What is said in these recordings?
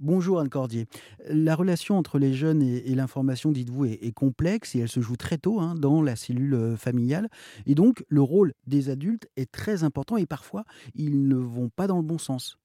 Bonjour Anne Cordier. La relation entre les jeunes et, et l'information, dites-vous, est, est complexe et elle se joue très tôt hein, dans la cellule euh, familiale. Et donc, le rôle des adultes est très important et parfois, ils ne vont pas dans le bon sens.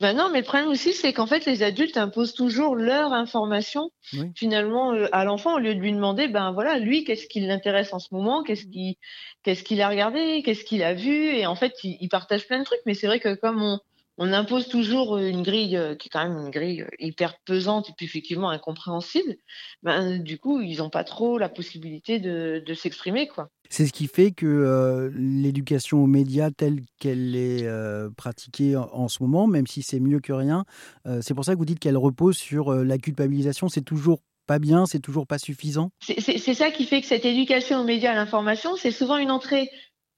Ben non, mais le problème aussi, c'est qu'en fait, les adultes imposent toujours leur information Oui. finalement euh, à l'enfant au lieu de lui demander, ben voilà, lui, qu'est-ce qui l'intéresse en ce moment, qu'est-ce qu'il a regardé, qu'est-ce qu'il a vu, et en fait, il, il partage plein de trucs. Mais c'est vrai que comme on, on impose toujours une grille euh, qui est quand même une grille euh, hyper pesante et puis effectivement incompréhensible, ben du coup, ils n'ont pas trop la possibilité de, de s'exprimer, quoi. C'est ce qui fait que euh, l'éducation aux médias telle qu'elle est euh, pratiquée en, en ce moment, même si c'est mieux que rien, euh, c'est pour ça que vous dites qu'elle repose sur euh, la culpabilisation. C'est toujours pas bien, c'est toujours pas suffisant? C'est ça qui fait que cette éducation aux médias, à l'information, c'est souvent une entrée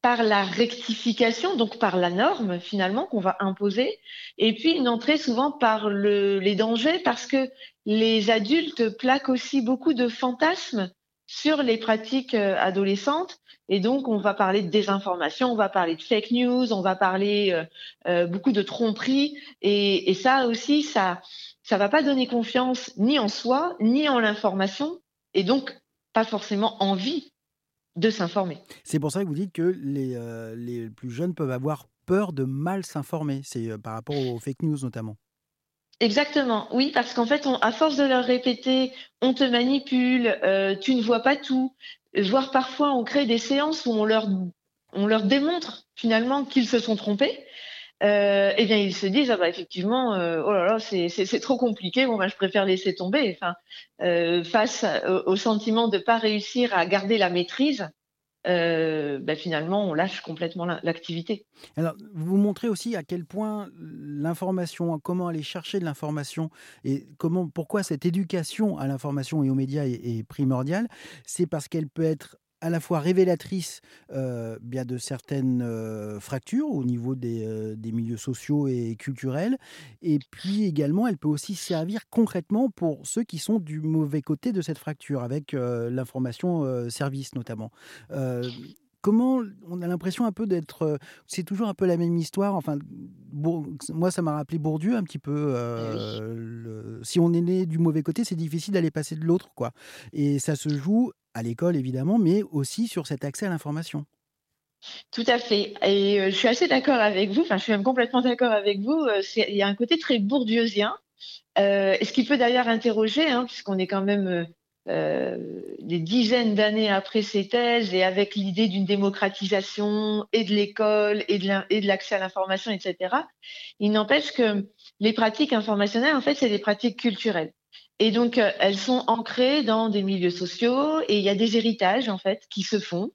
par la rectification, donc par la norme finalement qu'on va imposer, et puis une entrée souvent par le, les dangers, parce que les adultes plaquent aussi beaucoup de fantasmes sur les pratiques euh, adolescentes, et donc on va parler de désinformation, on va parler de fake news, on va parler euh, euh, beaucoup de tromperie, et, et ça aussi, ça ça va pas donner confiance ni en soi, ni en l'information, et donc pas forcément envie de s'informer. C'est pour ça que vous dites que les, euh, les plus jeunes peuvent avoir peur de mal s'informer. C'est euh, par rapport aux fake news notamment. Exactement, oui, parce qu'en fait, on, à force de leur répéter, on te manipule, euh, tu ne vois pas tout, voire parfois on crée des séances où on leur, on leur démontre finalement qu'ils se sont trompés. Euh, eh bien, ils se disent ah bah effectivement, euh, oh là là, c'est trop compliqué. Bon bah je préfère laisser tomber. Enfin, euh, face au, sentiment de pas réussir à garder la maîtrise, bah, finalement on lâche complètement la- l'activité. Alors, vous montrez aussi à quel point l'information, comment aller chercher de l'information et comment, pourquoi cette éducation à l'information et aux médias est primordiale. C'est parce qu'elle peut être à la fois révélatrice euh, bien de certaines euh, fractures au niveau des, euh, des milieux sociaux et culturels, et puis également elle peut aussi servir concrètement pour ceux qui sont du mauvais côté de cette fracture, avec l'information service notamment. Comment on a l'impression un peu d'être c'est toujours un peu la même histoire. Enfin, Bour- moi, ça m'a rappelé Bourdieu un petit peu. Oui. le- si on est né du mauvais côté, c'est difficile d'aller passer de l'autre, quoi. Et ça se joue à l'école, évidemment, mais aussi sur cet accès à l'information. Tout à fait. Et euh, je suis assez d'accord avec vous. Enfin, je suis même complètement d'accord avec vous. Euh, il y a un côté très bourdieusien, euh, ce qui peut d'ailleurs interroger, hein, puisqu'on est quand même euh, des dizaines d'années après ces thèses et avec l'idée d'une démocratisation et de l'école et de l'accès à l'information, etc. Il n'empêche que les pratiques informationnelles, en fait, c'est des pratiques culturelles. Et donc, euh, elles sont ancrées dans des milieux sociaux et il y a des héritages, en fait, qui se font.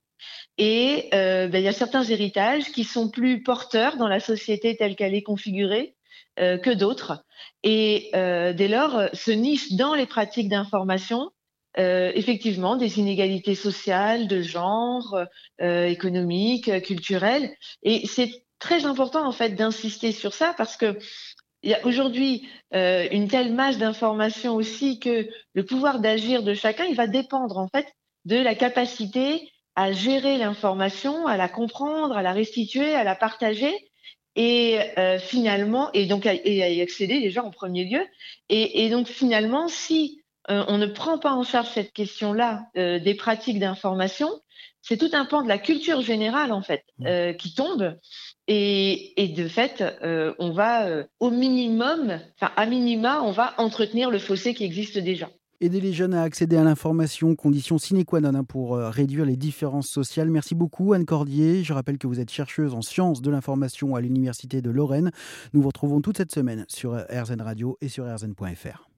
Et euh, ben, il y a certains héritages qui sont plus porteurs dans la société telle qu'elle est configurée euh, que d'autres. Et dès lors, se nichent dans les pratiques d'information effectivement des inégalités sociales, de genre, économiques, culturelles. Et c'est très important en fait d'insister sur ça parce que il y a aujourd'hui euh, une telle masse d'informations aussi que le pouvoir d'agir de chacun, il va dépendre en fait de la capacité à gérer l'information, à la comprendre, à la restituer, à la partager et euh, finalement, et donc à, et à y accéder déjà en premier lieu. Et, et donc finalement, si euh, on ne prend pas en charge cette question-là euh, des pratiques d'information, c'est tout un pan de la culture générale en fait Mm. euh, qui tombe. Et, et de fait, euh, on va euh, au minimum, enfin à minima, on va entretenir le fossé qui existe déjà. Aider les jeunes à accéder à l'information, condition sine qua non hein, pour réduire les différences sociales. Merci beaucoup Anne Cordier. Je rappelle que vous êtes chercheuse en sciences de l'information à l'Université de Lorraine. Nous vous retrouvons toute cette semaine sur RZN Radio et sur rzn.fr.